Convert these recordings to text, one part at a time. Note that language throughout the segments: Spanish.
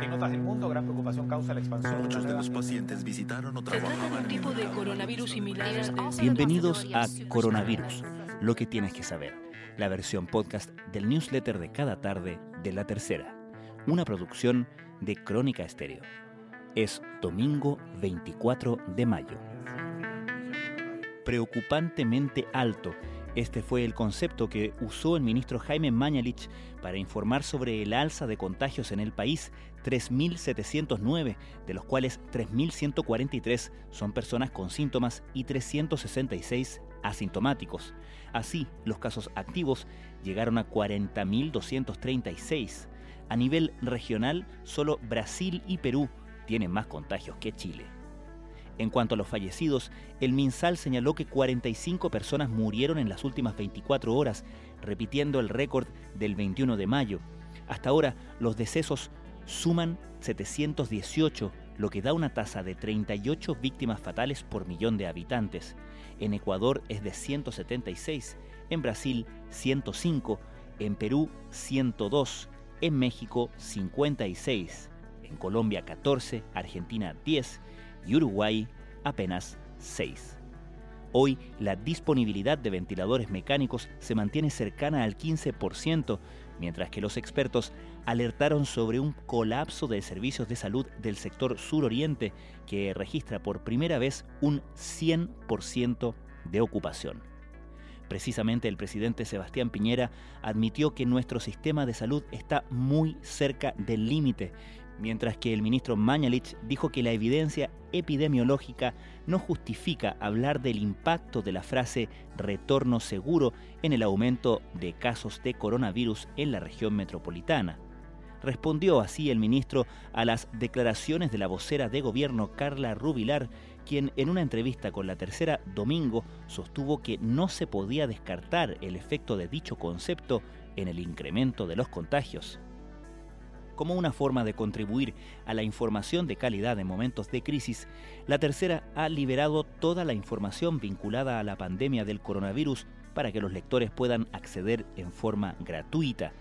En otras del mundo, gran preocupación causa la expansión. Muchos de los pacientes visitaron o Se trata de trabajaban un tipo de coronavirus similar. Bienvenidos a Coronavirus, lo que tienes que saber, la versión podcast del newsletter de cada tarde de La Tercera, una producción de Crónica Estéreo. Es domingo 24 de mayo. Preocupantemente alto, este fue el concepto que usó el ministro Jaime Mañalich para informar sobre el alza de contagios en el país, 3.709, de los cuales 3.143 son personas con síntomas y 366 asintomáticos. Así, los casos activos llegaron a 40.236. A nivel regional, solo Brasil y Perú tienen más contagios que Chile. En cuanto a los fallecidos, el MinSal señaló que 45 personas murieron en las últimas 24 horas, repitiendo el récord del 21 de mayo. Hasta ahora, los decesos suman 718, lo que da una tasa de 38 víctimas fatales por millón de habitantes. En Ecuador es de 176, en Brasil 105, en Perú 102, en México 56, en Colombia 14, Argentina 10 y Uruguay apenas 6. Hoy la disponibilidad de ventiladores mecánicos se mantiene cercana al 15%, mientras que los expertos alertaron sobre un colapso de servicios de salud del sector suroriente que registra por primera vez un 100% de ocupación. Precisamente el presidente Sebastián Piñera admitió que nuestro sistema de salud está muy cerca del límite, mientras que el ministro Mañalich dijo que la evidencia epidemiológica no justifica hablar del impacto de la frase retorno seguro en el aumento de casos de coronavirus en la región metropolitana. Respondió así el ministro a las declaraciones de la vocera de gobierno Carla Rubilar, quien en una entrevista con la tercera domingo sostuvo que no se podía descartar el efecto de dicho concepto en el incremento de los contagios. Como una forma de contribuir a la información de calidad en momentos de crisis, la tercera ha liberado toda la información vinculada a la pandemia del coronavirus para que los lectores puedan acceder en forma gratuita.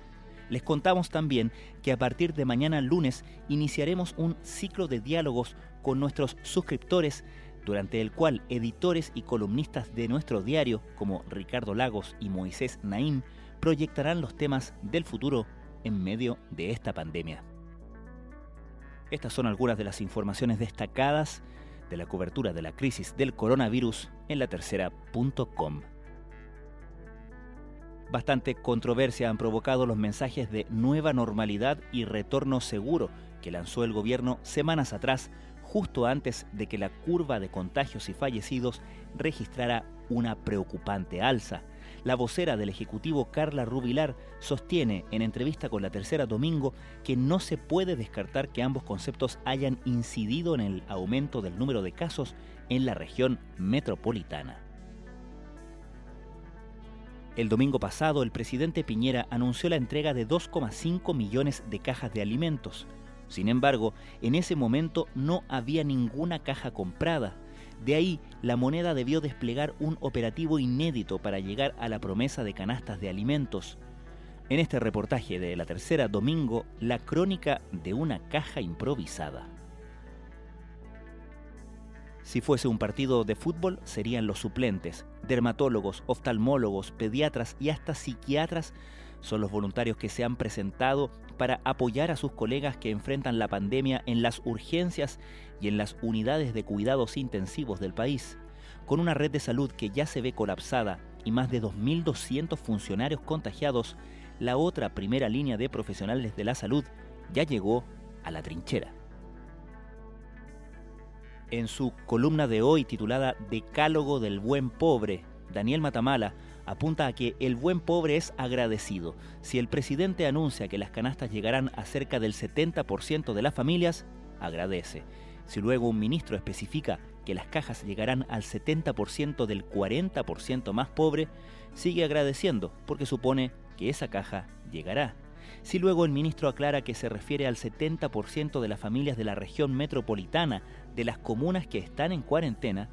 Les contamos también que a partir de mañana lunes iniciaremos un ciclo de diálogos con nuestros suscriptores, durante el cual editores y columnistas de nuestro diario, como Ricardo Lagos y Moisés Naim, proyectarán los temas del futuro en medio de esta pandemia. Estas son algunas de las informaciones destacadas de la cobertura de la crisis del coronavirus en la tercera.com. Bastante controversia han provocado los mensajes de nueva normalidad y retorno seguro que lanzó el gobierno semanas atrás, justo antes de que la curva de contagios y fallecidos registrara una preocupante alza. La vocera del Ejecutivo, Carla Rubilar, sostiene en entrevista con la tercera domingo que no se puede descartar que ambos conceptos hayan incidido en el aumento del número de casos en la región metropolitana. El domingo pasado, el presidente Piñera anunció la entrega de 2,5 millones de cajas de alimentos. Sin embargo, en ese momento no había ninguna caja comprada. De ahí, la moneda debió desplegar un operativo inédito para llegar a la promesa de canastas de alimentos. En este reportaje de la tercera domingo, la crónica de una caja improvisada. Si fuese un partido de fútbol, serían los suplentes. Dermatólogos, oftalmólogos, pediatras y hasta psiquiatras son los voluntarios que se han presentado para apoyar a sus colegas que enfrentan la pandemia en las urgencias y en las unidades de cuidados intensivos del país. Con una red de salud que ya se ve colapsada y más de 2.200 funcionarios contagiados, la otra primera línea de profesionales de la salud ya llegó a la trinchera. En su columna de hoy titulada Decálogo del Buen Pobre, Daniel Matamala apunta a que el buen pobre es agradecido. Si el presidente anuncia que las canastas llegarán a cerca del 70% de las familias, agradece. Si luego un ministro especifica que las cajas llegarán al 70% del 40% más pobre, sigue agradeciendo porque supone que esa caja llegará. Si luego el ministro aclara que se refiere al 70% de las familias de la región metropolitana, de las comunas que están en cuarentena,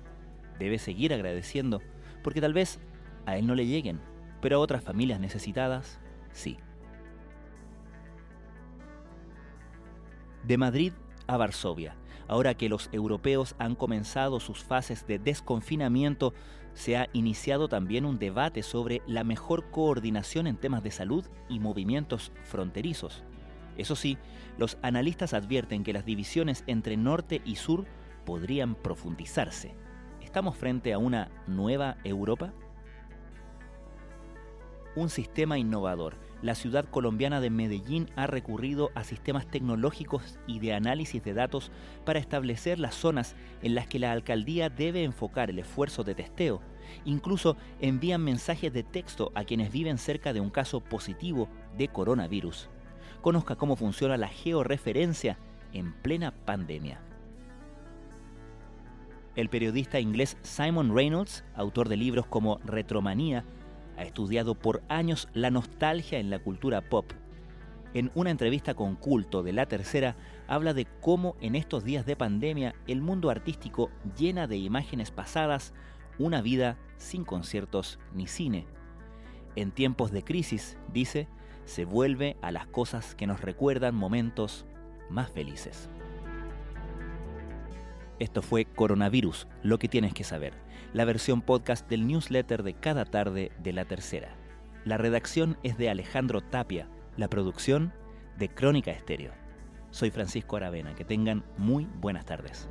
debe seguir agradeciendo, porque tal vez a él no le lleguen, pero a otras familias necesitadas, sí. De Madrid a Varsovia. Ahora que los europeos han comenzado sus fases de desconfinamiento, se ha iniciado también un debate sobre la mejor coordinación en temas de salud y movimientos fronterizos. Eso sí, los analistas advierten que las divisiones entre norte y sur podrían profundizarse. ¿Estamos frente a una nueva Europa? Un sistema innovador. La ciudad colombiana de Medellín ha recurrido a sistemas tecnológicos y de análisis de datos para establecer las zonas en las que la alcaldía debe enfocar el esfuerzo de testeo. Incluso envían mensajes de texto a quienes viven cerca de un caso positivo de coronavirus. Conozca cómo funciona la georreferencia en plena pandemia. El periodista inglés Simon Reynolds, autor de libros como Retromanía, ha estudiado por años la nostalgia en la cultura pop. En una entrevista con Culto de La Tercera, habla de cómo en estos días de pandemia el mundo artístico llena de imágenes pasadas una vida sin conciertos ni cine. En tiempos de crisis, dice, se vuelve a las cosas que nos recuerdan momentos más felices. Esto fue Coronavirus, lo que tienes que saber, la versión podcast del newsletter de cada tarde de la tercera. La redacción es de Alejandro Tapia, la producción de Crónica Estéreo. Soy Francisco Aravena, que tengan muy buenas tardes.